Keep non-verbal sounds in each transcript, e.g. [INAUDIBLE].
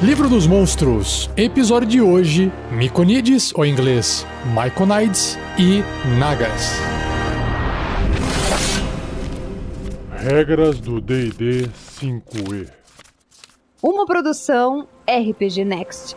Livro dos Monstros, episódio de hoje: Myconides, ou em inglês Myconides e Nagas. Regras do DD 5E. Uma produção RPG Next.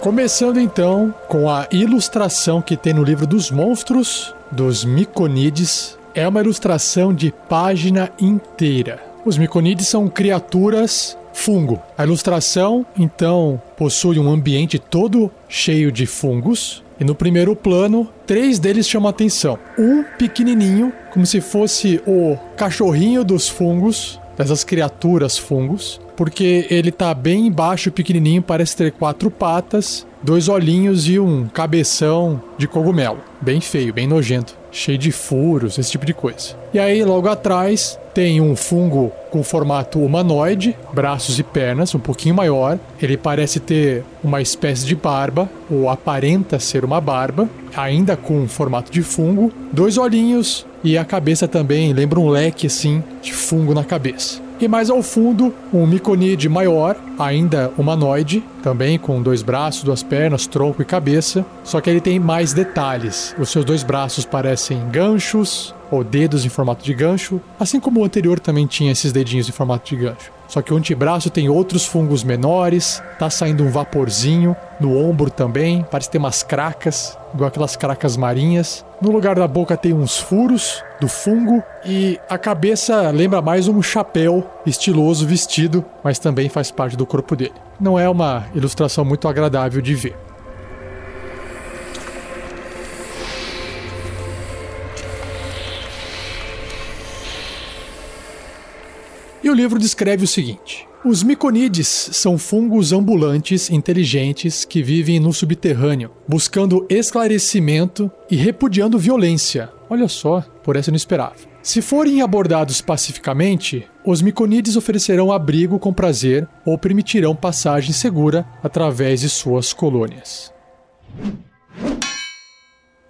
Começando então com a ilustração que tem no livro dos monstros dos Myconides. É uma ilustração de página inteira. Os Myconides são criaturas fungo. A ilustração, então, possui um ambiente todo cheio de fungos. E no primeiro plano, três deles chamam a atenção. Um pequenininho, como se fosse o cachorrinho dos fungos, dessas criaturas fungos, porque ele tá bem embaixo, pequenininho, parece ter quatro patas, dois olhinhos e um cabeção de cogumelo. Bem feio, bem nojento, cheio de furos, esse tipo de coisa. E aí, logo atrás, tem um fungo com formato humanoide, braços e pernas, um pouquinho maior. Ele parece ter uma espécie de barba, ou aparenta ser uma barba, ainda com formato de fungo, dois olhinhos e a cabeça também lembra um leque assim de fungo na cabeça. E mais ao fundo, um miconide maior, ainda humanoide, também com dois braços, duas pernas, tronco e cabeça, só que ele tem mais detalhes. Os seus dois braços parecem ganchos, ou dedos em formato de gancho, assim como o anterior também tinha esses dedinhos em formato de gancho. Só que o antebraço tem outros fungos menores, tá saindo um vaporzinho, no ombro também, parece ter umas cracas, igual aquelas cracas marinhas. No lugar da boca tem uns furos do fungo e a cabeça lembra mais um chapéu estiloso vestido, mas também faz parte do corpo dele. Não é uma ilustração muito agradável de ver. O livro descreve o seguinte: os miconides são fungos ambulantes inteligentes que vivem no subterrâneo, buscando esclarecimento e repudiando violência. Olha só, por essa eu não esperava. Se forem abordados pacificamente, os miconides oferecerão abrigo com prazer ou permitirão passagem segura através de suas colônias.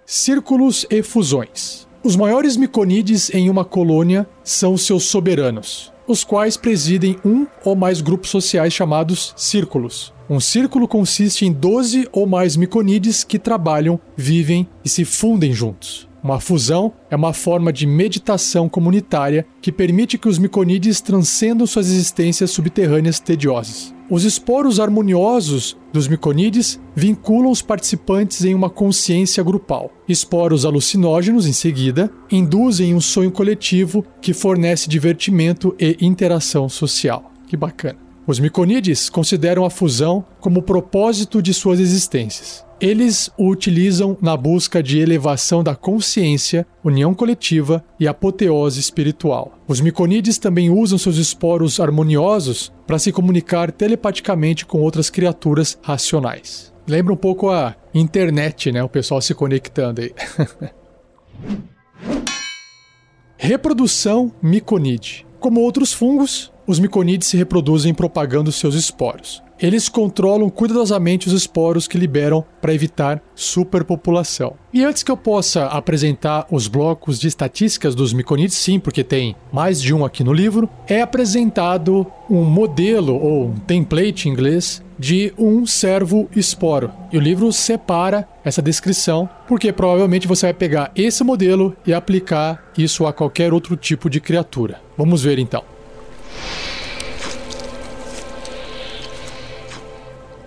Círculos e fusões. Os maiores miconides em uma colônia são seus soberanos, os quais presidem um ou mais grupos sociais chamados círculos. Um círculo consiste em 12 ou mais miconides que trabalham, vivem e se fundem juntos. Uma fusão é uma forma de meditação comunitária que permite que os miconides transcendam suas existências subterrâneas tediosas. Os esporos harmoniosos dos miconides vinculam os participantes em uma consciência grupal. Esporos alucinógenos, em seguida, induzem um sonho coletivo que fornece divertimento e interação social. Que bacana. Os miconides consideram a fusão como o propósito de suas existências. Eles o utilizam na busca de elevação da consciência, união coletiva e apoteose espiritual. Os miconides também usam seus esporos harmoniosos para se comunicar telepaticamente com outras criaturas racionais. Lembra um pouco a internet, né? O pessoal se conectando aí. [LAUGHS] Reprodução miconide. Como outros fungos, os miconides se reproduzem propagando seus esporos eles controlam cuidadosamente os esporos que liberam para evitar superpopulação. E antes que eu possa apresentar os blocos de estatísticas dos miconides, sim, porque tem mais de um aqui no livro, é apresentado um modelo ou um template em inglês de um servo esporo. E o livro separa essa descrição, porque provavelmente você vai pegar esse modelo e aplicar isso a qualquer outro tipo de criatura. Vamos ver então.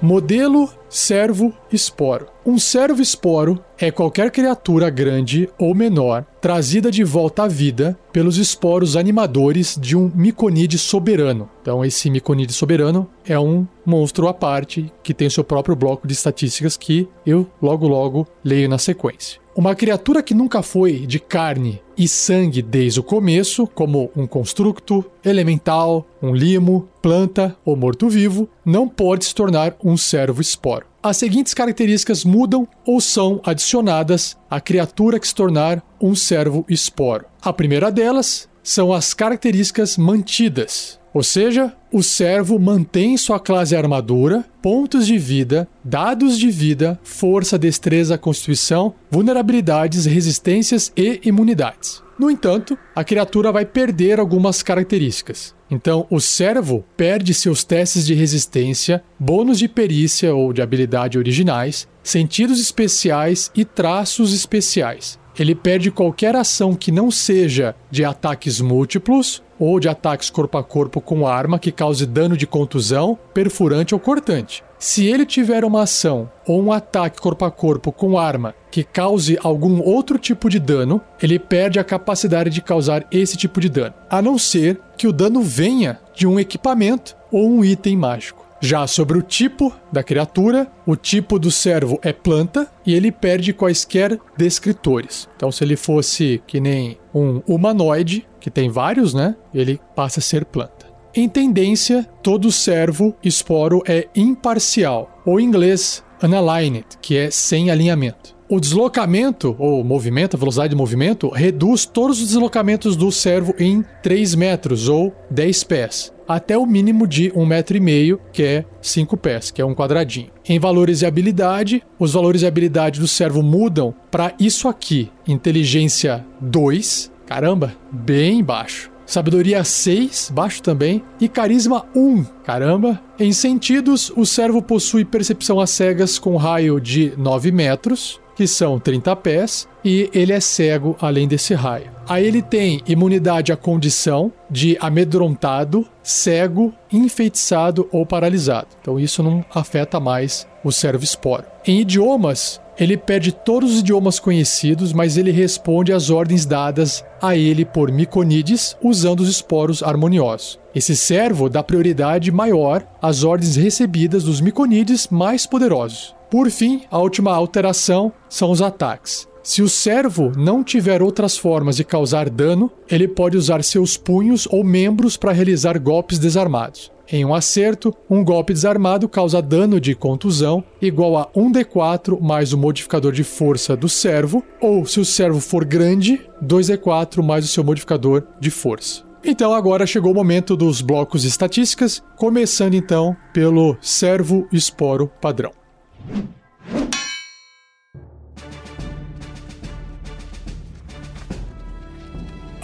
Modelo servo esporo. Um servo esporo é qualquer criatura grande ou menor trazida de volta à vida pelos esporos animadores de um miconide soberano. Então, esse miconide soberano é um monstro à parte que tem seu próprio bloco de estatísticas que eu logo logo leio na sequência. Uma criatura que nunca foi de carne e sangue desde o começo, como um constructo, elemental, um limo, planta ou morto-vivo, não pode se tornar um servo esporo. As seguintes características mudam ou são adicionadas à criatura que se tornar um servo esporo. A primeira delas são as características mantidas, ou seja, o servo mantém sua classe armadura, pontos de vida, dados de vida, força, destreza, constituição, vulnerabilidades, resistências e imunidades. No entanto, a criatura vai perder algumas características. Então, o servo perde seus testes de resistência, bônus de perícia ou de habilidade originais, sentidos especiais e traços especiais. Ele perde qualquer ação que não seja de ataques múltiplos ou de ataques corpo a corpo com arma que cause dano de contusão, perfurante ou cortante. Se ele tiver uma ação ou um ataque corpo a corpo com arma que cause algum outro tipo de dano, ele perde a capacidade de causar esse tipo de dano, a não ser que o dano venha de um equipamento ou um item mágico. Já sobre o tipo da criatura, o tipo do servo é planta e ele perde quaisquer descritores. Então, se ele fosse que nem um humanoide, que tem vários, né? Ele passa a ser planta. Em tendência, todo servo esporo é imparcial, ou em inglês, unaligned, que é sem alinhamento. O deslocamento, ou movimento, a velocidade de movimento, reduz todos os deslocamentos do servo em 3 metros ou 10 pés até o mínimo de um metro e meio, que é 5 pés, que é um quadradinho. Em valores de habilidade, os valores de habilidade do servo mudam para isso aqui: inteligência 2, caramba, bem baixo. Sabedoria 6, baixo também, e carisma 1, caramba. Em sentidos, o servo possui percepção às cegas com raio de 9 metros, que são 30 pés, e ele é cego além desse raio. Aí ele tem imunidade à condição de amedrontado, cego, enfeitiçado ou paralisado. Então isso não afeta mais o servo esporo. Em idiomas, ele perde todos os idiomas conhecidos, mas ele responde às ordens dadas a ele por Miconides usando os esporos harmoniosos. Esse servo dá prioridade maior às ordens recebidas dos Miconides mais poderosos. Por fim, a última alteração são os ataques. Se o servo não tiver outras formas de causar dano, ele pode usar seus punhos ou membros para realizar golpes desarmados. Em um acerto, um golpe desarmado causa dano de contusão igual a 1d4 mais o modificador de força do servo, ou se o servo for grande, 2d4 mais o seu modificador de força. Então agora chegou o momento dos blocos de estatísticas, começando então pelo servo esporo padrão.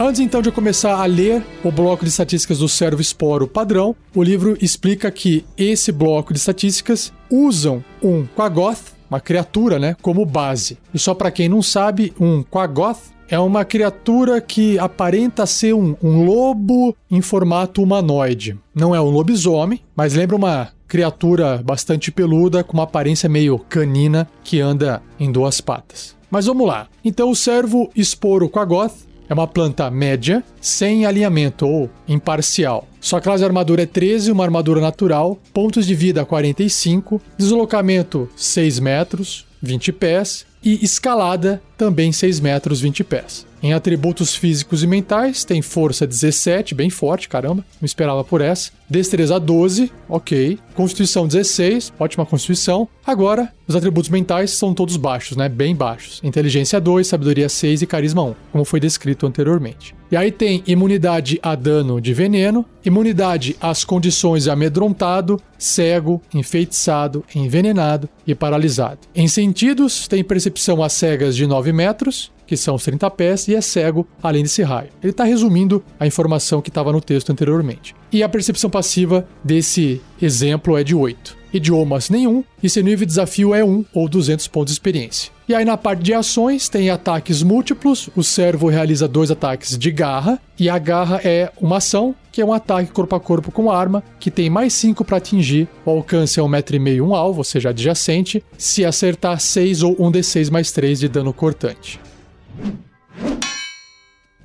Antes então de eu começar a ler o bloco de estatísticas do servo esporo padrão, o livro explica que esse bloco de estatísticas usam um Quagoth, uma criatura, né, como base. E só para quem não sabe, um Quagoth é uma criatura que aparenta ser um, um, lobo em formato humanoide. Não é um lobisomem, mas lembra uma criatura bastante peluda com uma aparência meio canina que anda em duas patas. Mas vamos lá. Então o servo esporo Quagoth é uma planta média, sem alinhamento ou imparcial. Sua classe de armadura é 13, uma armadura natural, pontos de vida 45, deslocamento 6 metros, 20 pés, e escalada também 6 metros 20 pés. Em atributos físicos e mentais, tem força 17, bem forte, caramba, não esperava por essa. Destreza 12, ok. Constituição 16, ótima constituição. Agora, os atributos mentais são todos baixos, né? Bem baixos. Inteligência 2, sabedoria 6 e carisma 1, como foi descrito anteriormente. E aí tem imunidade a dano de veneno, imunidade às condições amedrontado, cego, enfeitiçado, envenenado e paralisado. Em sentidos, tem percepção às cegas de 9 metros, que são os 30 pés, e é cego além desse raio. Ele está resumindo a informação que estava no texto anteriormente. E a percepção passiva desse exemplo é de 8. Idiomas nenhum, e seu nível de desafio é 1 ou 200 pontos de experiência. E aí na parte de ações tem ataques múltiplos, o servo realiza dois ataques de garra, e a garra é uma ação, que é um ataque corpo a corpo com arma, que tem mais 5 para atingir, o alcance é 1,5m um alvo, ou seja, adjacente, se acertar 6 ou 1d6 mais 3 de dano cortante.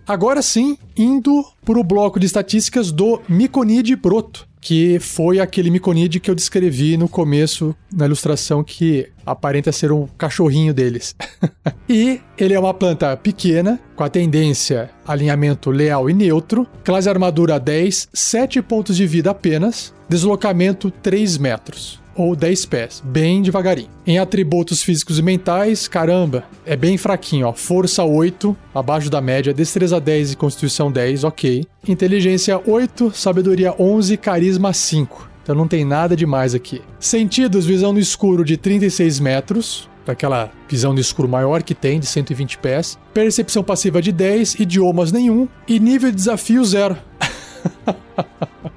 Agora sim, indo para o bloco de estatísticas do Miconide Broto, que foi aquele Miconide que eu descrevi no começo na ilustração que aparenta ser um cachorrinho deles. [LAUGHS] e ele é uma planta pequena, com a tendência alinhamento leal e neutro, classe armadura 10, 7 pontos de vida apenas, deslocamento 3 metros. Ou 10 pés, bem devagarinho. Em atributos físicos e mentais, caramba, é bem fraquinho, ó. Força 8, abaixo da média, destreza 10 e constituição 10, ok. Inteligência 8, sabedoria 11, carisma 5. Então não tem nada demais aqui. Sentidos, visão no escuro de 36 metros, daquela visão no escuro maior que tem, de 120 pés. Percepção passiva de 10, idiomas nenhum e nível de desafio zero. [LAUGHS]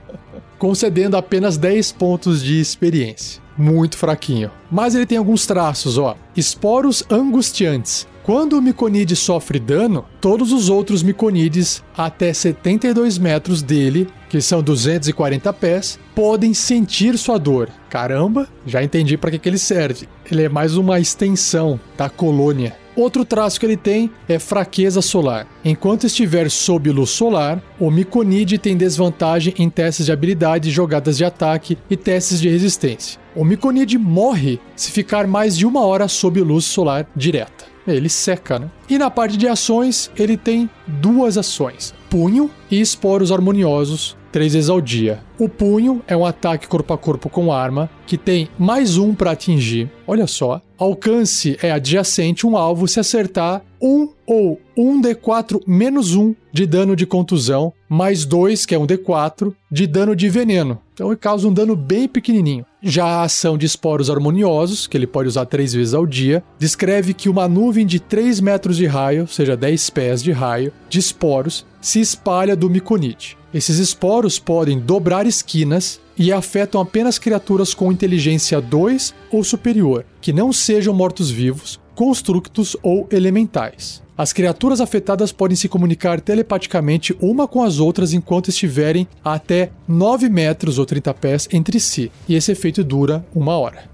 Concedendo apenas 10 pontos de experiência. Muito fraquinho. Mas ele tem alguns traços, ó. Esporos angustiantes. Quando o Miconide sofre dano, todos os outros Miconides até 72 metros dele, que são 240 pés, podem sentir sua dor. Caramba, já entendi para que, que ele serve. Ele é mais uma extensão da colônia. Outro traço que ele tem é fraqueza solar. Enquanto estiver sob luz solar, o Miconide tem desvantagem em testes de habilidade, jogadas de ataque e testes de resistência. O Miconide morre se ficar mais de uma hora sob luz solar direta. Ele seca, né? E na parte de ações, ele tem duas ações: punho e esporos harmoniosos, três vezes ao dia. O punho é um ataque corpo a corpo com arma, que tem mais um para atingir. Olha só. Alcance é adjacente um alvo se acertar um ou um D4 menos um de dano de contusão, mais dois, que é um D4, de dano de veneno. Então ele causa um dano bem pequenininho. Já a ação de esporos harmoniosos, que ele pode usar três vezes ao dia, descreve que uma nuvem de 3 metros de raio, ou seja, 10 pés de raio, de esporos, se espalha do miconite. Esses esporos podem dobrar esquinas e afetam apenas criaturas com inteligência 2 ou superior, que não sejam mortos-vivos, constructos ou elementais. As criaturas afetadas podem se comunicar telepaticamente uma com as outras enquanto estiverem a até 9 metros ou 30 pés entre si, e esse efeito dura uma hora.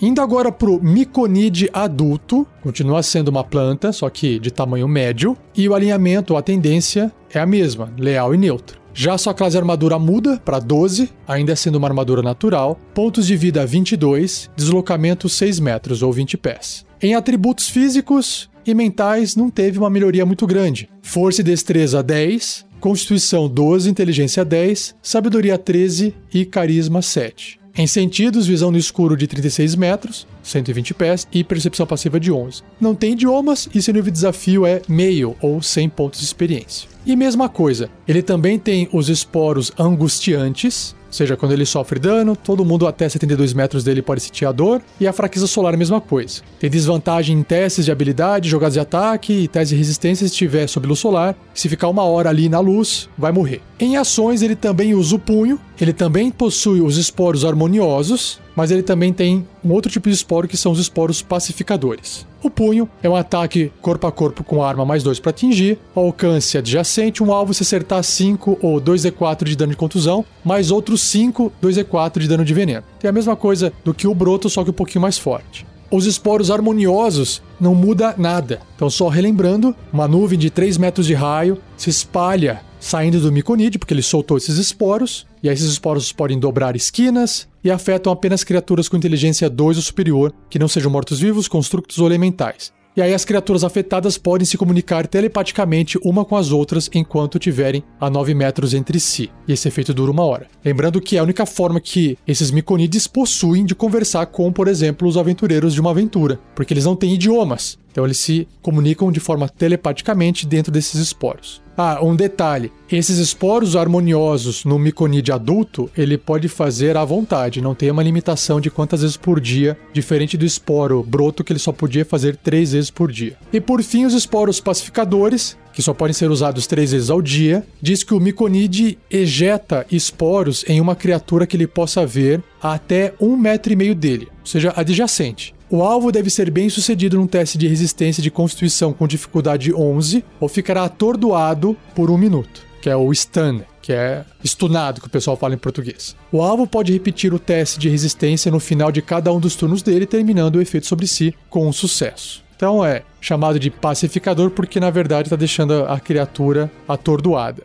Indo agora pro Miconide adulto, continua sendo uma planta, só que de tamanho médio, e o alinhamento, a tendência é a mesma, leal e neutro. Já sua classe de armadura muda para 12, ainda sendo uma armadura natural, pontos de vida 22, deslocamento 6 metros ou 20 pés. Em atributos físicos e mentais, não teve uma melhoria muito grande. Força e destreza 10, constituição 12, inteligência 10, sabedoria 13 e carisma 7. Em sentidos, visão no escuro de 36 metros, 120 pés, e percepção passiva de 11. Não tem idiomas e seu nível de desafio é meio ou 100 pontos de experiência. E mesma coisa, ele também tem os esporos angustiantes, ou seja, quando ele sofre dano, todo mundo até 72 metros dele pode sentir a dor. E a fraqueza solar, a mesma coisa. Tem desvantagem em testes de habilidade, jogadas de ataque e testes de resistência se estiver sob luz solar. Se ficar uma hora ali na luz, vai morrer. Em ações, ele também usa o punho. Ele também possui os esporos harmoniosos, mas ele também tem um outro tipo de esporo que são os esporos pacificadores. O punho é um ataque corpo a corpo com arma mais 2 para atingir, alcance adjacente, um alvo se acertar 5 ou 2d4 de dano de contusão, mais outros 5, 2d4 de dano de veneno. Tem a mesma coisa do que o broto, só que um pouquinho mais forte. Os esporos harmoniosos não muda nada. Então, só relembrando, uma nuvem de 3 metros de raio se espalha saindo do miconide, porque ele soltou esses esporos, e aí esses esporos podem dobrar esquinas e afetam apenas criaturas com inteligência 2 ou superior, que não sejam mortos-vivos, constructos ou elementais. E aí as criaturas afetadas podem se comunicar telepaticamente uma com as outras enquanto tiverem a 9 metros entre si. E esse efeito dura uma hora. Lembrando que é a única forma que esses miconides possuem de conversar com, por exemplo, os aventureiros de uma aventura, porque eles não têm idiomas. Então eles se comunicam de forma telepaticamente dentro desses esporos. Ah, um detalhe: esses esporos harmoniosos no miconide adulto, ele pode fazer à vontade, não tem uma limitação de quantas vezes por dia, diferente do esporo broto que ele só podia fazer três vezes por dia. E por fim, os esporos pacificadores, que só podem ser usados três vezes ao dia, diz que o miconide ejeta esporos em uma criatura que ele possa ver a até um metro e meio dele, ou seja, adjacente. O alvo deve ser bem sucedido num teste de resistência de constituição com dificuldade 11 ou ficará atordoado por um minuto, que é o stun, que é stunado, que o pessoal fala em português. O alvo pode repetir o teste de resistência no final de cada um dos turnos dele, terminando o efeito sobre si com um sucesso. Então é chamado de pacificador porque na verdade está deixando a criatura atordoada.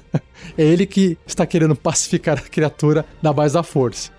[LAUGHS] é ele que está querendo pacificar a criatura na base da força.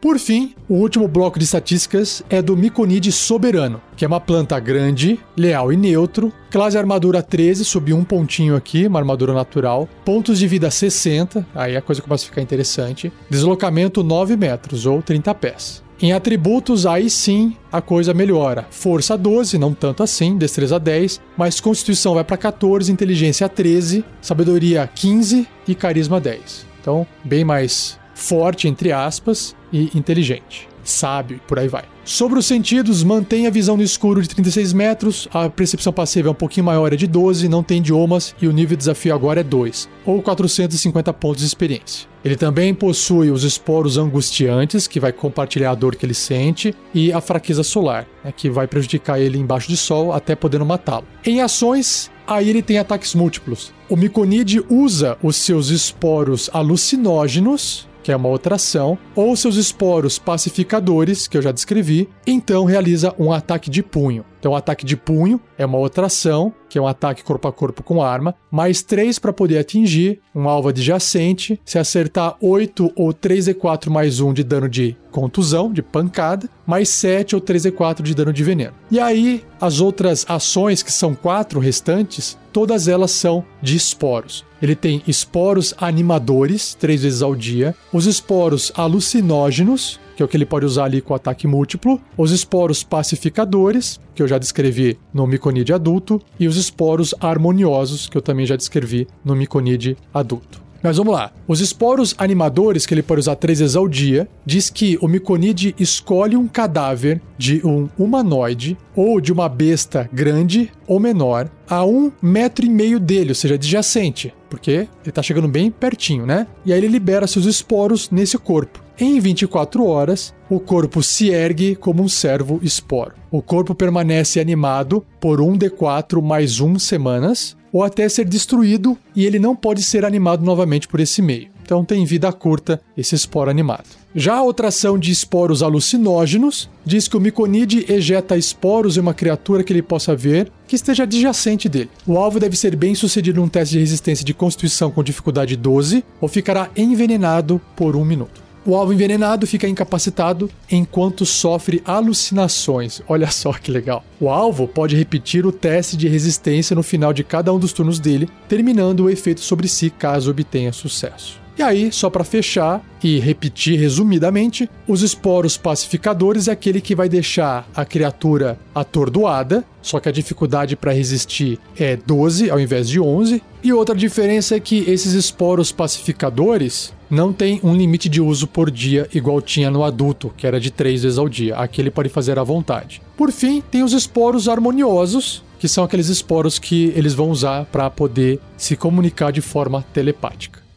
Por fim, o último bloco de estatísticas é do Miconide soberano, que é uma planta grande, leal e neutro, classe armadura 13, subiu um pontinho aqui, uma armadura natural, pontos de vida 60, aí a coisa começa a ficar interessante, deslocamento 9 metros ou 30 pés. Em atributos, aí sim a coisa melhora. Força 12, não tanto assim, destreza 10, mas constituição vai para 14, inteligência 13, sabedoria 15 e carisma 10. Então, bem mais forte, entre aspas, e inteligente. Sábio por aí vai. Sobre os sentidos, mantém a visão no escuro de 36 metros, a percepção passiva é um pouquinho maior, é de 12, não tem idiomas e o nível de desafio agora é 2, ou 450 pontos de experiência. Ele também possui os esporos angustiantes, que vai compartilhar a dor que ele sente, e a fraqueza solar, né, que vai prejudicar ele embaixo de sol até podendo matá-lo. Em ações, aí ele tem ataques múltiplos. O Miconide usa os seus esporos alucinógenos, que é uma outra ação, ou seus esporos pacificadores, que eu já descrevi, então realiza um ataque de punho. Então, ataque de punho é uma outra ação, que é um ataque corpo a corpo com arma, mais 3 para poder atingir um alvo adjacente. Se acertar 8 ou 3d4 mais 1 de dano de contusão, de pancada, mais 7 ou 3d4 de dano de veneno. E aí, as outras ações, que são quatro restantes, todas elas são de esporos. Ele tem esporos animadores, três vezes ao dia, os esporos alucinógenos, que é o que ele pode usar ali com ataque múltiplo, os esporos pacificadores, que eu já descrevi no miconide adulto, e os esporos harmoniosos, que eu também já descrevi no miconide adulto. Mas vamos lá. Os esporos animadores, que ele pode usar três vezes ao dia, diz que o Miconide escolhe um cadáver de um humanoide ou de uma besta grande ou menor a um metro e meio dele, ou seja, adjacente, porque ele tá chegando bem pertinho, né? E aí ele libera seus esporos nesse corpo. Em 24 horas, o corpo se ergue como um servo esporo. O corpo permanece animado por 1d4 mais 1 semanas, ou até ser destruído e ele não pode ser animado novamente por esse meio. Então tem vida curta esse esporo animado. Já a outra ação de esporos alucinógenos diz que o miconide ejeta esporos em uma criatura que ele possa ver que esteja adjacente dele. O alvo deve ser bem sucedido num teste de resistência de constituição com dificuldade 12 ou ficará envenenado por um minuto. O alvo envenenado fica incapacitado enquanto sofre alucinações. Olha só que legal. O alvo pode repetir o teste de resistência no final de cada um dos turnos dele, terminando o efeito sobre si caso obtenha sucesso. E aí, só para fechar e repetir resumidamente, os esporos pacificadores é aquele que vai deixar a criatura atordoada, só que a dificuldade para resistir é 12 ao invés de 11. E outra diferença é que esses esporos pacificadores não tem um limite de uso por dia igual tinha no adulto, que era de 3 vezes ao dia. Aqui ele pode fazer à vontade. Por fim, tem os esporos harmoniosos, que são aqueles esporos que eles vão usar para poder se comunicar de forma telepática.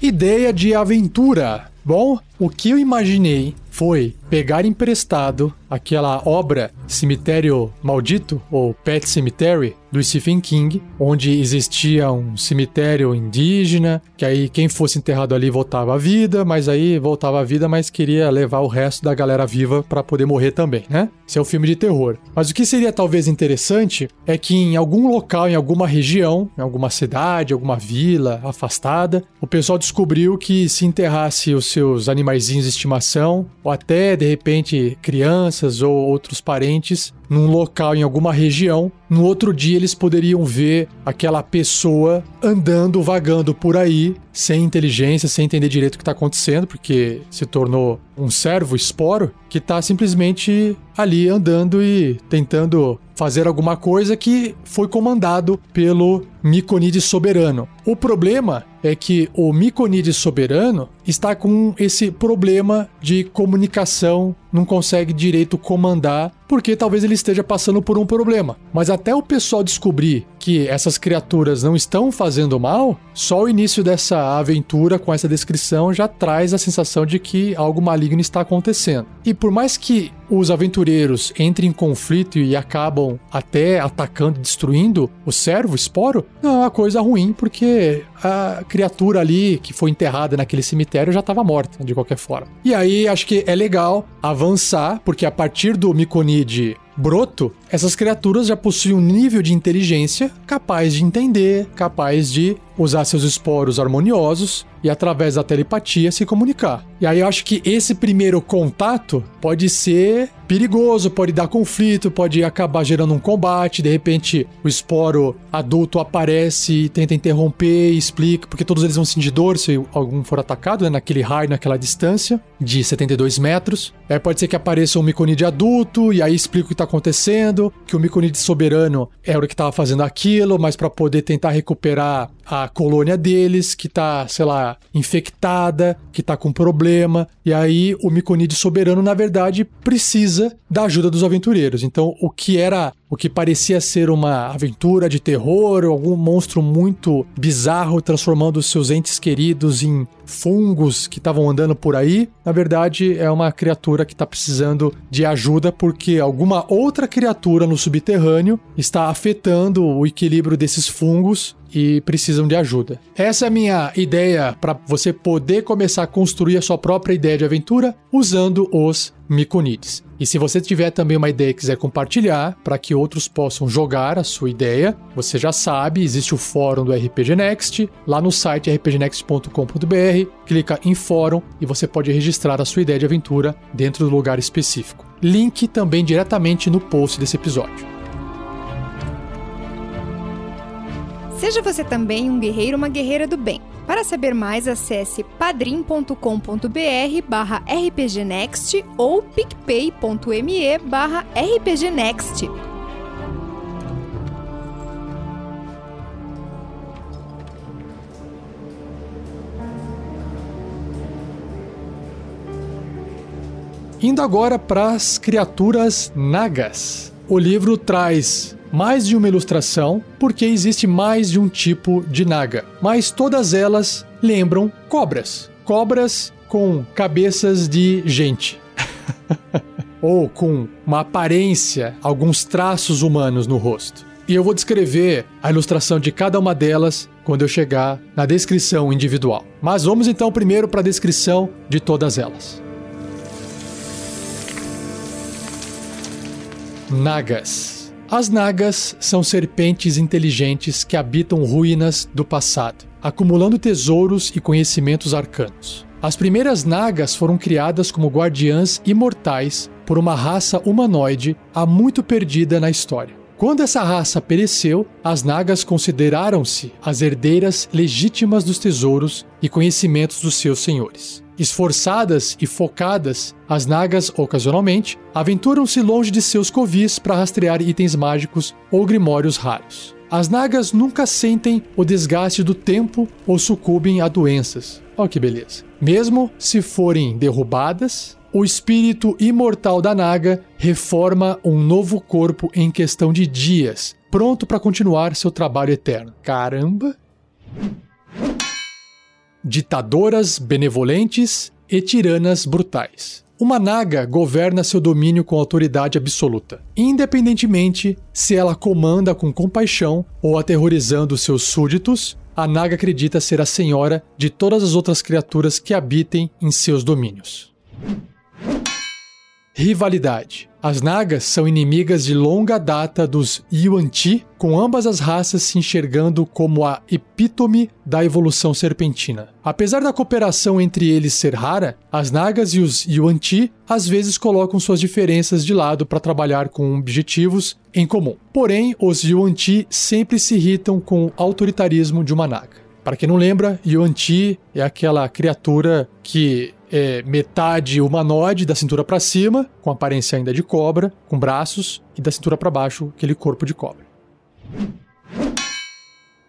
Ideia de aventura. Bom, o que eu imaginei foi pegar emprestado aquela obra Cemitério Maldito, ou Pet Cemetery, do Stephen King, onde existia um cemitério indígena, que aí quem fosse enterrado ali voltava à vida, mas aí voltava à vida, mas queria levar o resto da galera viva para poder morrer também, né? Esse é um filme de terror. Mas o que seria talvez interessante é que em algum local, em alguma região, em alguma cidade, alguma vila afastada, o pessoal descobriu que se enterrasse os seus animaizinhos de estimação, ou até de repente crianças ou outros parentes, num local, em alguma região, no outro dia eles poderiam ver aquela pessoa andando, vagando por aí, sem inteligência, sem entender direito o que está acontecendo, porque se tornou um servo esporo que está simplesmente ali andando e tentando fazer alguma coisa que foi comandado pelo Miconide soberano. O problema é que o Miconide soberano está com esse problema de comunicação, não consegue direito comandar, porque talvez ele esteja passando por um problema. Mas até o pessoal descobrir que essas criaturas não estão fazendo mal, só o início dessa aventura com essa descrição já traz a sensação de que algo maligno está acontecendo. E por mais que os aventureiros entrem em conflito e acabam até atacando e destruindo o servo, o esporo, não é uma coisa ruim, porque a criatura ali que foi enterrada naquele cemitério já estava morta, de qualquer forma. E aí acho que é legal avançar, porque a partir do Miconide broto, essas criaturas já possuem um nível de inteligência capaz de entender, capaz de usar seus esporos harmoniosos e através da telepatia se comunicar. E aí eu acho que esse primeiro contato pode ser perigoso, pode dar conflito, pode acabar gerando um combate, de repente o esporo adulto aparece e tenta interromper e explica, porque todos eles vão sentir dor se algum for atacado, né, naquele raio, naquela distância de 72 metros. Aí pode ser que apareça um Miconide adulto e aí explica o que está acontecendo, que o Miconide soberano era o que estava fazendo aquilo, mas para poder tentar recuperar a colônia deles, que tá, sei lá, infectada, que tá com problema, e aí o Miconide soberano, na verdade, precisa da ajuda dos aventureiros. Então, o que era o que parecia ser uma aventura de terror, algum monstro muito bizarro transformando seus entes queridos em fungos que estavam andando por aí, na verdade é uma criatura que está precisando de ajuda porque alguma outra criatura no subterrâneo está afetando o equilíbrio desses fungos e precisam de ajuda. Essa é a minha ideia para você poder começar a construir a sua própria ideia de aventura usando os Miconides. E se você tiver também uma ideia e quiser compartilhar para que outros possam jogar a sua ideia, você já sabe, existe o fórum do RPG Next, lá no site rpgnext.com.br, clica em fórum e você pode registrar a sua ideia de aventura dentro do lugar específico. Link também diretamente no post desse episódio. Seja você também um guerreiro ou uma guerreira do bem. Para saber mais, acesse padrim.com.br barra rpgnext ou picpay.me barra rpgnext. Indo agora para as criaturas nagas. O livro traz mais de uma ilustração, porque existe mais de um tipo de naga, mas todas elas lembram cobras. Cobras com cabeças de gente. [LAUGHS] Ou com uma aparência, alguns traços humanos no rosto. E eu vou descrever a ilustração de cada uma delas quando eu chegar na descrição individual. Mas vamos então primeiro para a descrição de todas elas. Nagas. As Nagas são serpentes inteligentes que habitam ruínas do passado, acumulando tesouros e conhecimentos arcanos. As primeiras Nagas foram criadas como guardiãs imortais por uma raça humanoide há muito perdida na história. Quando essa raça pereceu, as Nagas consideraram-se as herdeiras legítimas dos tesouros e conhecimentos dos seus senhores. Esforçadas e focadas, as nagas, ocasionalmente, aventuram-se longe de seus covis para rastrear itens mágicos ou grimórios raros. As nagas nunca sentem o desgaste do tempo ou sucumbem a doenças. Olha que beleza. Mesmo se forem derrubadas, o espírito imortal da naga reforma um novo corpo em questão de dias, pronto para continuar seu trabalho eterno. Caramba! Ditadoras benevolentes e tiranas brutais. Uma naga governa seu domínio com autoridade absoluta, independentemente se ela comanda com compaixão ou aterrorizando seus súditos. A naga acredita ser a senhora de todas as outras criaturas que habitem em seus domínios. Rivalidade. As Nagas são inimigas de longa data dos Yuan-Ti, com ambas as raças se enxergando como a epítome da evolução serpentina. Apesar da cooperação entre eles ser rara, as Nagas e os Yuan-Ti às vezes colocam suas diferenças de lado para trabalhar com objetivos em comum. Porém, os Yuan-Ti sempre se irritam com o autoritarismo de uma Naga. Para quem não lembra, Yuan-Ti é aquela criatura que é metade humanoide da cintura para cima, com aparência ainda de cobra, com braços, e da cintura para baixo, aquele corpo de cobra.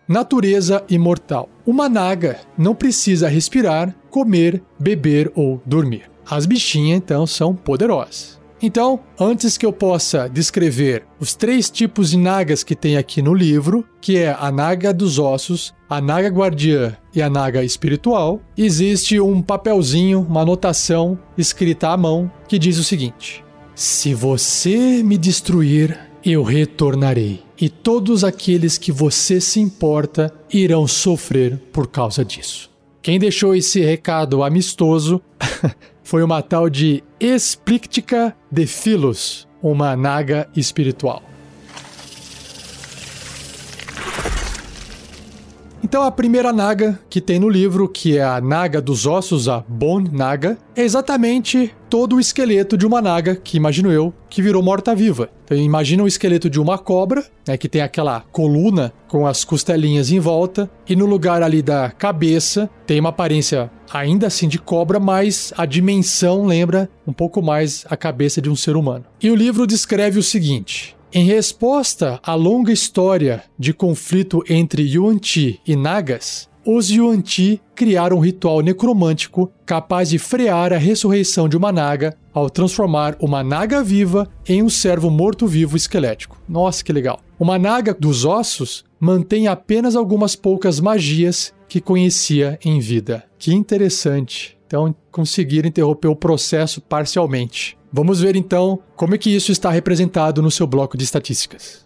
Natureza imortal. Uma naga não precisa respirar, comer, beber ou dormir. As bichinhas então são poderosas. Então, antes que eu possa descrever os três tipos de nagas que tem aqui no livro, que é a naga dos ossos, a naga guardiã e a naga espiritual, existe um papelzinho, uma anotação escrita à mão que diz o seguinte: Se você me destruir, eu retornarei, e todos aqueles que você se importa irão sofrer por causa disso. Quem deixou esse recado amistoso [LAUGHS] foi uma tal de Explictica de Philos, uma naga espiritual. Então a primeira naga que tem no livro, que é a naga dos ossos, a Bone Naga, é exatamente todo o esqueleto de uma naga, que imagino eu, que virou morta-viva. Então imagina o esqueleto de uma cobra, né, que tem aquela coluna com as costelinhas em volta, e no lugar ali da cabeça tem uma aparência ainda assim de cobra, mas a dimensão lembra um pouco mais a cabeça de um ser humano. E o livro descreve o seguinte: em resposta à longa história de conflito entre Yuan-Ti e Nagas, os Yuan-Ti criaram um ritual necromântico capaz de frear a ressurreição de uma naga ao transformar uma naga viva em um servo morto-vivo esquelético. Nossa, que legal! Uma naga dos ossos mantém apenas algumas poucas magias que conhecia em vida. Que interessante. Então, conseguiram interromper o processo parcialmente. Vamos ver então como é que isso está representado no seu bloco de estatísticas.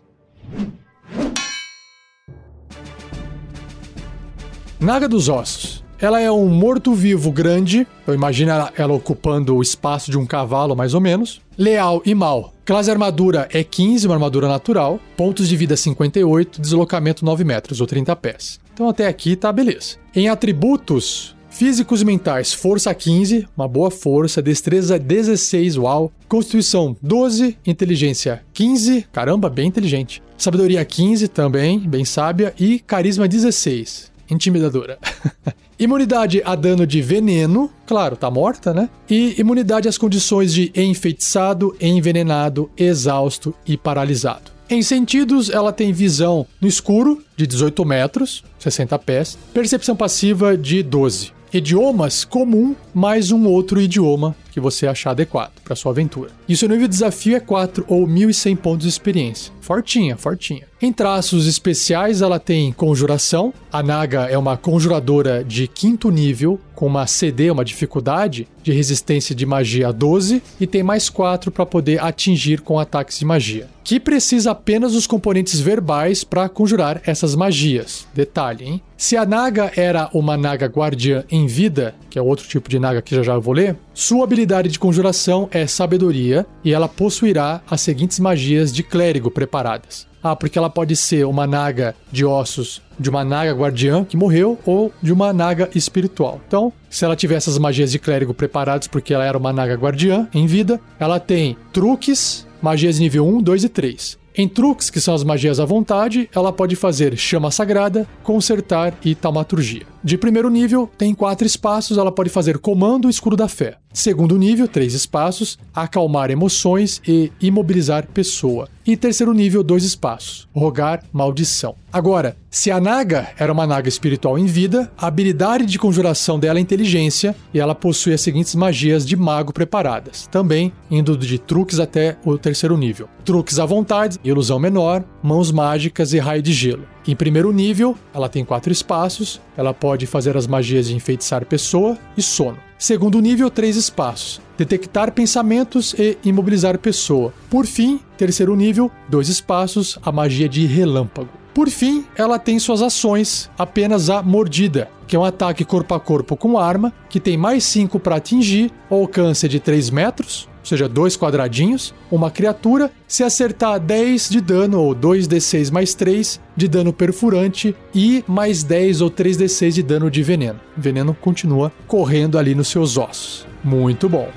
Naga dos Ossos. Ela é um morto-vivo grande, eu imagino ela, ocupando o espaço de um cavalo, mais ou menos. Leal e mal. Classe armadura é 15, uma armadura natural. Pontos de vida 58, deslocamento 9 metros ou 30 pés. Então até aqui tá beleza. Em atributos, Físicos e mentais, força 15, uma boa força, destreza 16, uau. Constituição 12, inteligência 15, caramba, bem inteligente. Sabedoria 15 também, bem sábia. E carisma 16, intimidadora. [LAUGHS] Imunidade a dano de veneno, claro, tá morta, né? E imunidade às condições de enfeitiçado, envenenado, exausto e paralisado. Em sentidos, ela tem visão no escuro de 18 metros, 60 pés, percepção passiva de 12 idiomas comum mais um outro idioma que você achar adequado para sua aventura. E seu nível de desafio é 4 ou 1100 pontos de experiência. Fortinha, fortinha. Em traços especiais, ela tem conjuração. A Naga é uma conjuradora de quinto nível, com uma CD, uma dificuldade de resistência de magia 12, e tem mais 4 para poder atingir com ataques de magia. Que precisa apenas dos componentes verbais para conjurar essas magias. Detalhe, hein? Se a Naga era uma Naga guardiã em vida, que é outro tipo de Naga que já já eu vou ler, sua habilidade de conjuração é sabedoria e ela possuirá as seguintes magias de clérigo preparadas. Ah, porque ela pode ser uma naga de ossos de uma naga guardiã que morreu ou de uma naga espiritual. Então, se ela tiver essas magias de clérigo preparadas porque ela era uma naga guardiã em vida, ela tem truques, magias nível 1, 2 e 3. Em truques, que são as magias à vontade, ela pode fazer chama sagrada, consertar e taumaturgia. De primeiro nível, tem quatro espaços, ela pode fazer comando escuro da fé. Segundo nível, três espaços, acalmar emoções e imobilizar pessoa. E terceiro nível, dois espaços, rogar maldição. Agora, se a Naga era uma Naga espiritual em vida, a habilidade de conjuração dela é inteligência e ela possui as seguintes magias de mago preparadas, também indo de truques até o terceiro nível: truques à vontade, ilusão menor, mãos mágicas e raio de gelo. Em primeiro nível, ela tem quatro espaços, ela pode fazer as magias de enfeitiçar pessoa e sono. Segundo nível, três espaços: detectar pensamentos e imobilizar pessoa. Por fim, terceiro nível, dois espaços: a magia de relâmpago. Por fim, ela tem suas ações, apenas a mordida, que é um ataque corpo a corpo com arma, que tem mais 5 para atingir, alcance de 3 metros, ou seja, dois quadradinhos, uma criatura, se acertar 10 de dano ou 2d6 mais 3 de dano perfurante e mais 10 ou 3d6 de dano de veneno. O veneno continua correndo ali nos seus ossos. Muito bom.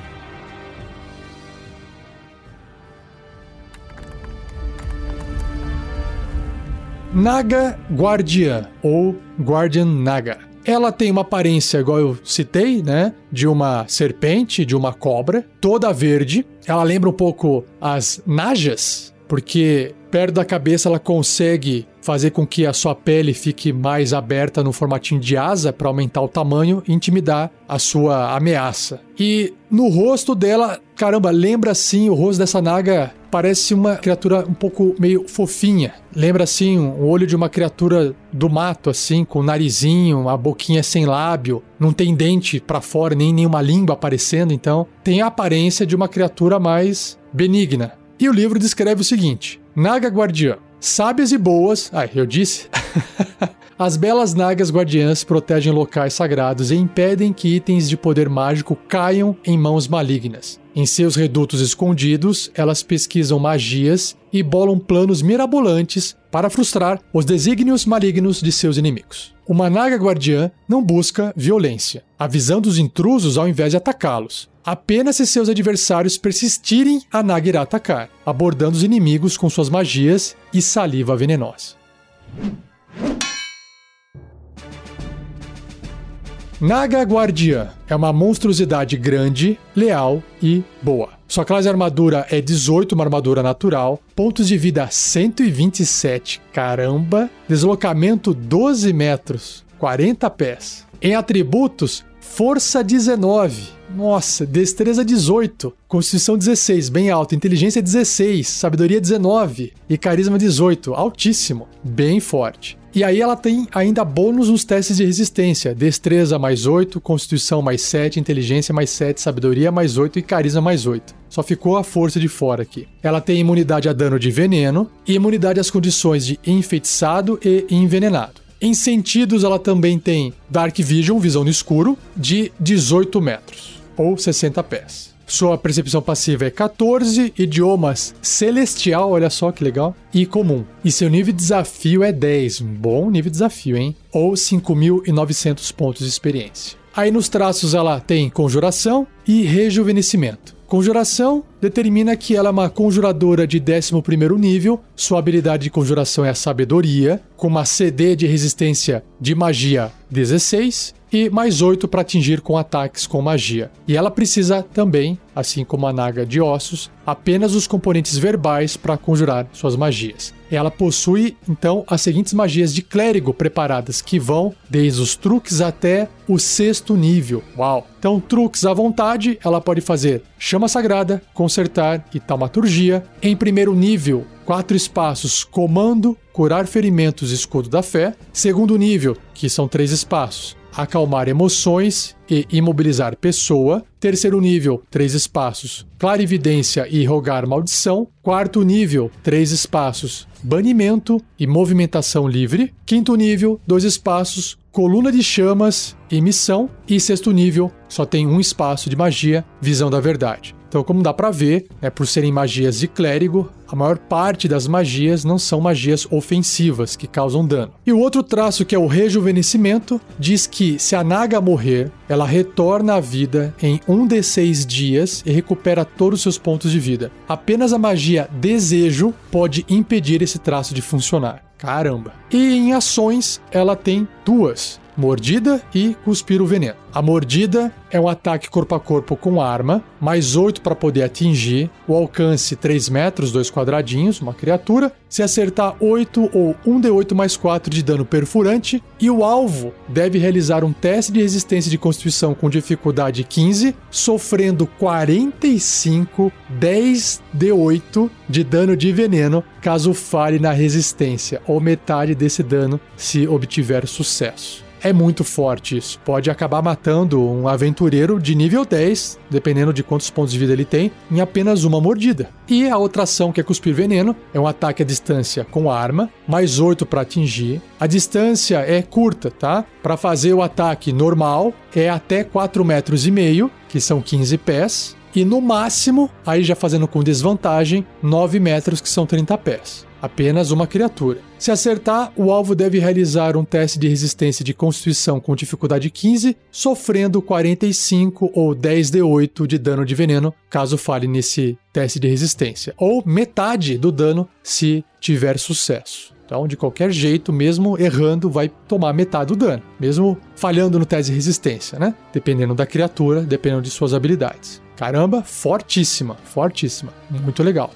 Naga Guardiã ou Guardian Naga. Ela tem uma aparência, igual eu citei, né? De uma serpente, de uma cobra, toda verde. Ela lembra um pouco as Najas, porque perto da cabeça ela consegue fazer com que a sua pele fique mais aberta no formatinho de asa para aumentar o tamanho e intimidar a sua ameaça. E no rosto dela, caramba, lembra assim, o rosto dessa naga parece uma criatura um pouco meio fofinha. Lembra assim o olho de uma criatura do mato assim, com o narizinho, a boquinha sem lábio, não tem dente para fora, nem nenhuma língua aparecendo, então tem a aparência de uma criatura mais benigna. E o livro descreve o seguinte: Naga Guardiã, sábias e boas. Ai, eu disse. [LAUGHS] As belas nagas guardiãs protegem locais sagrados e impedem que itens de poder mágico caiam em mãos malignas. Em seus redutos escondidos, elas pesquisam magias e bolam planos mirabolantes para frustrar os desígnios malignos de seus inimigos. Uma naga guardiã não busca violência, avisando os intrusos ao invés de atacá-los. Apenas se seus adversários persistirem, a naga atacar, abordando os inimigos com suas magias e saliva venenosa. Naga Guardiã é uma monstruosidade grande, leal e boa. Sua classe de armadura é 18, uma armadura natural. Pontos de vida 127, caramba. Deslocamento 12 metros, 40 pés. Em atributos, força 19. Nossa, destreza 18, constituição 16, bem alto, inteligência 16, sabedoria 19 e carisma 18, altíssimo, bem forte. E aí ela tem ainda bônus nos testes de resistência: destreza mais 8, constituição mais 7, inteligência mais 7, sabedoria mais 8 e carisma mais 8. Só ficou a força de fora aqui. Ela tem imunidade a dano de veneno e imunidade às condições de enfeitiçado e envenenado. Em sentidos, ela também tem Dark Vision, visão no escuro, de 18 metros ou 60 pés. Sua percepção passiva é 14, idiomas celestial, olha só que legal, e comum. E seu nível de desafio é 10, bom nível de desafio, hein? Ou 5.900 pontos de experiência. Aí nos traços ela tem conjuração e rejuvenescimento. Conjuração determina que ela é uma conjuradora de 11 nível, sua habilidade de conjuração é a sabedoria, com uma CD de resistência de magia 16 e mais 8 para atingir com ataques com magia. E ela precisa também, assim como a Naga de Ossos, apenas os componentes verbais para conjurar suas magias. Ela possui então as seguintes magias de clérigo preparadas que vão desde os truques até o sexto nível. Uau! Então, truques à vontade, ela pode fazer chama sagrada, consertar e taumaturgia. Em primeiro nível, quatro espaços comando, curar ferimentos escudo da fé. Segundo nível, que são três espaços, acalmar emoções e imobilizar pessoa. Terceiro nível, três espaços, clarividência e rogar maldição. Quarto nível, três espaços, banimento e movimentação livre. Quinto nível, dois espaços, coluna de chamas e missão. E sexto nível, só tem um espaço de magia, visão da verdade. Então, como dá para ver, né, por serem magias de clérigo, a maior parte das magias não são magias ofensivas que causam dano. E o outro traço, que é o rejuvenescimento, diz que se a Naga morrer, ela retorna à vida em um de seis dias e recupera todos os seus pontos de vida. Apenas a magia Desejo pode impedir esse traço de funcionar. Caramba! E em ações, ela tem duas mordida e cuspir o veneno. A mordida é um ataque corpo a corpo com arma, mais 8 para poder atingir, o alcance 3 metros, 2 quadradinhos, uma criatura. Se acertar 8 ou 1d8 mais 4 de dano perfurante, e o alvo deve realizar um teste de resistência de constituição com dificuldade 15, sofrendo 45 10d8 de dano de veneno caso falhe na resistência, ou metade desse dano se obtiver sucesso é muito forte isso. Pode acabar matando um aventureiro de nível 10, dependendo de quantos pontos de vida ele tem, em apenas uma mordida. E a outra ação, que é cuspir veneno, é um ataque à distância com arma, mais 8 para atingir. A distância é curta, tá? Para fazer o ataque normal é até 4 metros e meio, que são 15 pés. E no máximo, aí já fazendo com desvantagem, 9 metros, que são 30 pés apenas uma criatura. Se acertar, o alvo deve realizar um teste de resistência de constituição com dificuldade 15, sofrendo 45 ou 10d8 de dano de veneno, caso falhe nesse teste de resistência, ou metade do dano se tiver sucesso. Então, de qualquer jeito, mesmo errando, vai tomar metade do dano, mesmo falhando no teste de resistência, né? Dependendo da criatura, dependendo de suas habilidades. Caramba, fortíssima, fortíssima. Muito legal.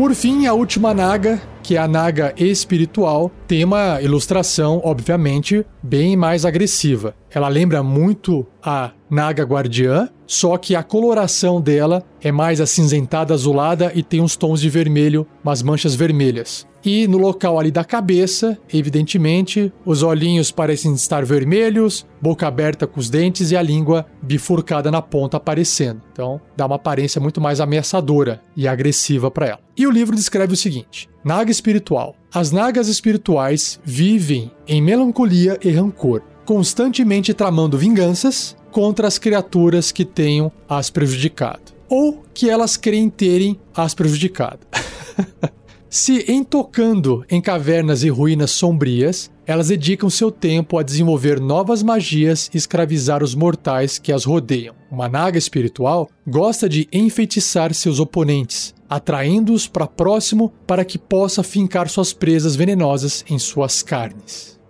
Por fim, a última naga, que é a naga espiritual, tem uma ilustração, obviamente, bem mais agressiva. Ela lembra muito a naga guardiã, só que a coloração dela é mais acinzentada, azulada e tem uns tons de vermelho, umas manchas vermelhas. E no local ali da cabeça, evidentemente, os olhinhos parecem estar vermelhos, boca aberta com os dentes e a língua bifurcada na ponta aparecendo. Então, dá uma aparência muito mais ameaçadora e agressiva para ela. E o livro descreve o seguinte: Naga espiritual. As nagas espirituais vivem em melancolia e rancor, constantemente tramando vinganças contra as criaturas que tenham as prejudicado ou que elas creem terem as prejudicado. [LAUGHS] Se entocando em cavernas e ruínas sombrias, elas dedicam seu tempo a desenvolver novas magias e escravizar os mortais que as rodeiam. Uma naga espiritual gosta de enfeitiçar seus oponentes, atraindo-os para próximo para que possa fincar suas presas venenosas em suas carnes.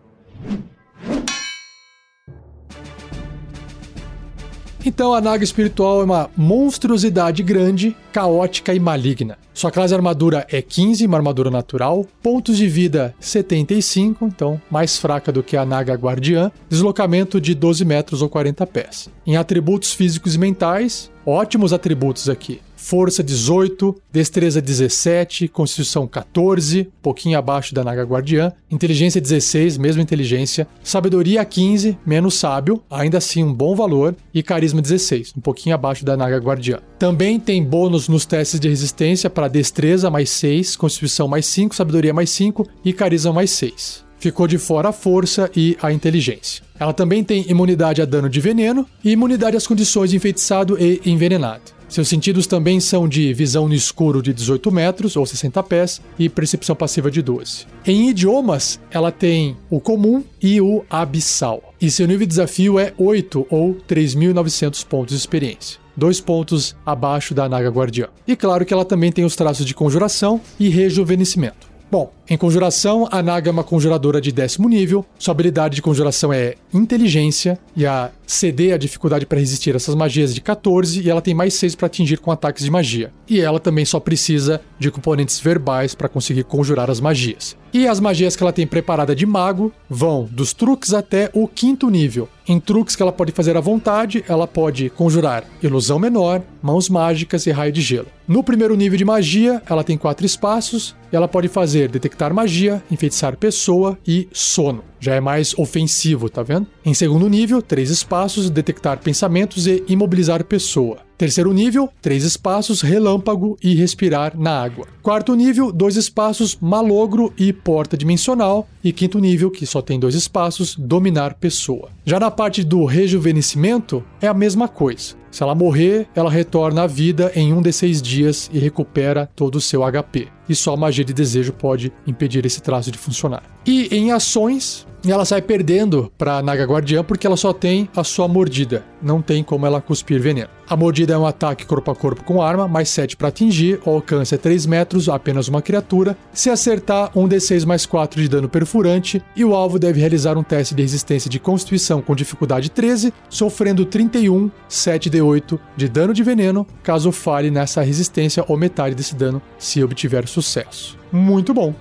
Então a naga espiritual é uma monstruosidade grande, caótica e maligna. Sua classe armadura é 15, uma armadura natural. Pontos de vida 75, então mais fraca do que a naga guardiã. Deslocamento de 12 metros ou 40 pés. Em atributos físicos e mentais, ótimos atributos aqui força 18, destreza 17, constituição 14, pouquinho abaixo da Naga Guardiã, inteligência 16, mesma inteligência, sabedoria 15, menos sábio, ainda assim um bom valor, e carisma 16, um pouquinho abaixo da Naga Guardiã. Também tem bônus nos testes de resistência para destreza mais 6, constituição mais 5, sabedoria mais 5 e carisma mais 6 ficou de fora a força e a inteligência. Ela também tem imunidade a dano de veneno e imunidade às condições de enfeitiçado e envenenado. Seus sentidos também são de visão no escuro de 18 metros ou 60 pés e percepção passiva de 12. Em idiomas, ela tem o comum e o abissal. E seu nível de desafio é 8 ou 3.900 pontos de experiência dois pontos abaixo da Naga Guardiã. E claro que ela também tem os traços de conjuração e rejuvenescimento. Bom, em conjuração, a Naga é uma conjuradora de décimo nível. Sua habilidade de conjuração é inteligência e a CD a dificuldade para resistir essas magias de 14 e ela tem mais 6 para atingir com ataques de magia. E ela também só precisa de componentes verbais para conseguir conjurar as magias. E as magias que ela tem preparada de mago vão dos truques até o quinto nível. Em truques que ela pode fazer à vontade, ela pode conjurar ilusão menor, mãos mágicas e raio de gelo. No primeiro nível de magia, ela tem quatro espaços e ela pode fazer detectar magia, enfeitiçar pessoa e sono já é mais ofensivo, tá vendo? Em segundo nível, três espaços, detectar pensamentos e imobilizar pessoa. Terceiro nível, três espaços, relâmpago e respirar na água. Quarto nível, dois espaços, malogro e porta dimensional. E quinto nível, que só tem dois espaços, dominar pessoa. Já na parte do rejuvenescimento, é a mesma coisa. Se ela morrer, ela retorna à vida em um de seis dias e recupera todo o seu HP. E só a magia de desejo pode impedir esse traço de funcionar. E em ações, ela sai perdendo para Naga Guardiã porque ela só tem a sua mordida. Não tem como ela cuspir veneno. A mordida é um ataque corpo a corpo com arma, mais 7 para atingir, o alcance é 3 metros, apenas uma criatura. Se acertar, um D6 mais 4 de dano perfurante, e o alvo deve realizar um teste de resistência de constituição com dificuldade 13, sofrendo 31, 7D8 de dano de veneno, caso falhe nessa resistência ou metade desse dano se obtiver sucesso. Muito bom!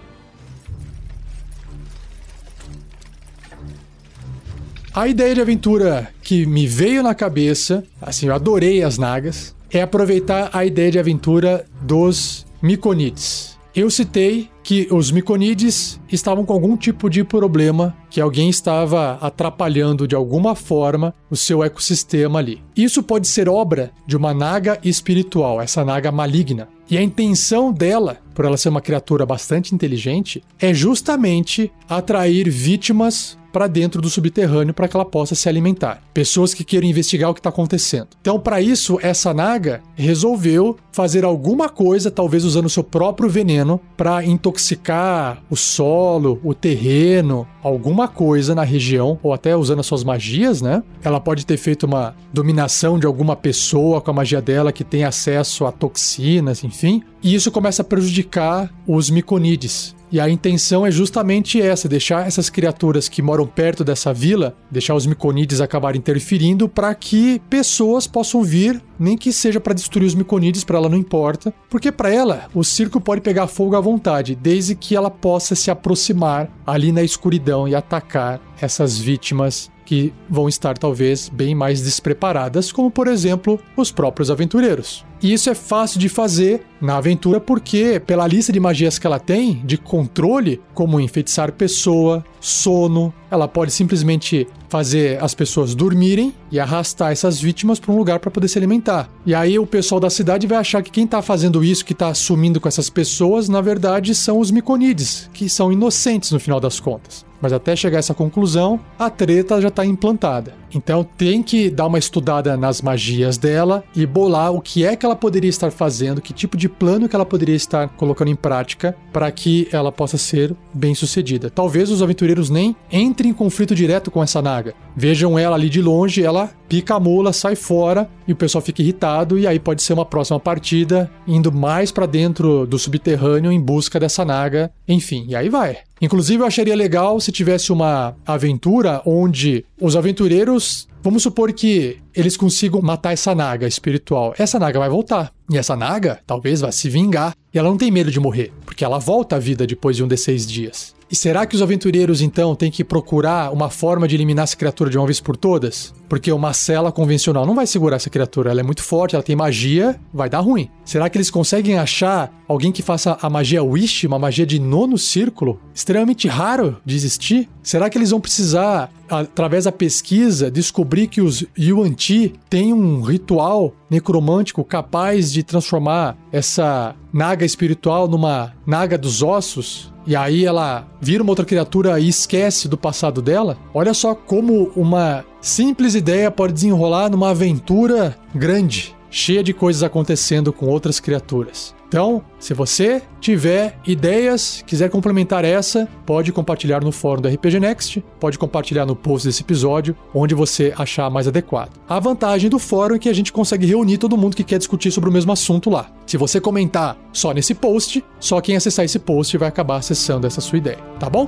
A ideia de aventura que me veio na cabeça, assim, eu adorei as nagas, é aproveitar a ideia de aventura dos Miconides. Eu citei que os Miconides estavam com algum tipo de problema, que alguém estava atrapalhando de alguma forma o seu ecossistema ali. Isso pode ser obra de uma naga espiritual, essa naga maligna. E a intenção dela, por ela ser uma criatura bastante inteligente, é justamente atrair vítimas para dentro do subterrâneo para que ela possa se alimentar. Pessoas que queiram investigar o que está acontecendo. Então, para isso, essa naga resolveu fazer alguma coisa, talvez usando seu próprio veneno, para intoxicar o solo, o terreno, alguma coisa na região, ou até usando as suas magias, né? Ela pode ter feito uma dominação de alguma pessoa com a magia dela que tem acesso a toxinas, enfim. E isso começa a prejudicar os miconides. E a intenção é justamente essa: deixar essas criaturas que moram perto dessa vila, deixar os miconides acabarem interferindo para que pessoas possam vir, nem que seja para destruir os miconides, para ela não importa, porque para ela o circo pode pegar fogo à vontade, desde que ela possa se aproximar ali na escuridão e atacar essas vítimas que vão estar talvez bem mais despreparadas, como por exemplo os próprios aventureiros. E isso é fácil de fazer na aventura porque, pela lista de magias que ela tem, de controle, como enfeitiçar pessoa, sono, ela pode simplesmente fazer as pessoas dormirem e arrastar essas vítimas para um lugar para poder se alimentar. E aí o pessoal da cidade vai achar que quem está fazendo isso, que está sumindo com essas pessoas, na verdade são os miconides, que são inocentes no final das contas. Mas até chegar a essa conclusão, a treta já está implantada. Então tem que dar uma estudada nas magias dela e bolar o que é que ela poderia estar fazendo, que tipo de plano que ela poderia estar colocando em prática para que ela possa ser bem sucedida. Talvez os aventureiros nem entrem em conflito direto com essa naga. Vejam ela ali de longe, ela pica a mula, sai fora e o pessoal fica irritado e aí pode ser uma próxima partida indo mais para dentro do subterrâneo em busca dessa naga. Enfim, e aí vai. Inclusive, eu acharia legal se tivesse uma aventura onde os aventureiros. Vamos supor que eles consigam matar essa naga espiritual. Essa naga vai voltar. E essa naga talvez vá se vingar. E ela não tem medo de morrer, porque ela volta à vida depois de um desses dias. E será que os aventureiros então têm que procurar uma forma de eliminar essa criatura de uma vez por todas? Porque uma cela convencional não vai segurar essa criatura, ela é muito forte, ela tem magia, vai dar ruim. Será que eles conseguem achar alguém que faça a magia Wish, uma magia de nono círculo? Extremamente raro de existir? Será que eles vão precisar, através da pesquisa, descobrir que os Yuan Ti têm um ritual necromântico capaz de transformar essa naga espiritual numa naga dos ossos? E aí ela vira uma outra criatura e esquece do passado dela, olha só como uma simples ideia pode desenrolar numa aventura grande, cheia de coisas acontecendo com outras criaturas. Então, se você tiver ideias, quiser complementar essa, pode compartilhar no fórum do RPG Next, pode compartilhar no post desse episódio, onde você achar mais adequado. A vantagem do fórum é que a gente consegue reunir todo mundo que quer discutir sobre o mesmo assunto lá. Se você comentar só nesse post, só quem acessar esse post vai acabar acessando essa sua ideia, tá bom?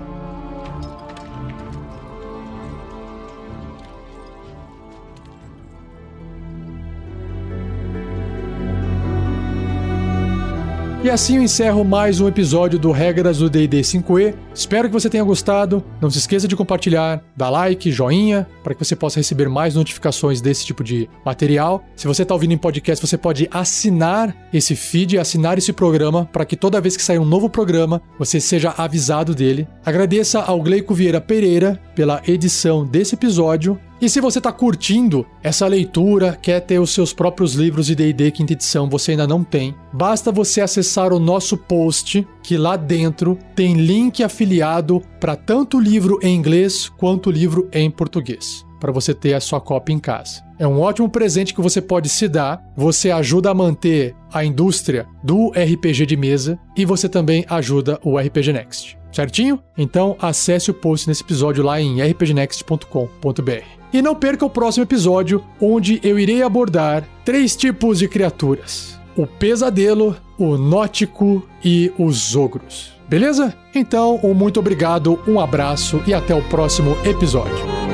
E assim eu encerro mais um episódio do Regras do D&D 5e. Espero que você tenha gostado. Não se esqueça de compartilhar, dar like, joinha, para que você possa receber mais notificações desse tipo de material. Se você está ouvindo em podcast, você pode assinar esse feed, assinar esse programa, para que toda vez que sair um novo programa, você seja avisado dele. Agradeça ao Gleico Vieira Pereira pela edição desse episódio e se você está curtindo essa leitura, quer ter os seus próprios livros de D&D quinta edição, você ainda não tem, basta você acessar o nosso post, que lá dentro tem link afiliado para tanto livro em inglês quanto livro em português, para você ter a sua cópia em casa. É um ótimo presente que você pode se dar. Você ajuda a manter a indústria do RPG de mesa e você também ajuda o RPG Next. Certinho? Então acesse o post nesse episódio lá em rpgnext.com.br. E não perca o próximo episódio, onde eu irei abordar três tipos de criaturas: o pesadelo, o nótico e os ogros. Beleza? Então, um muito obrigado, um abraço e até o próximo episódio.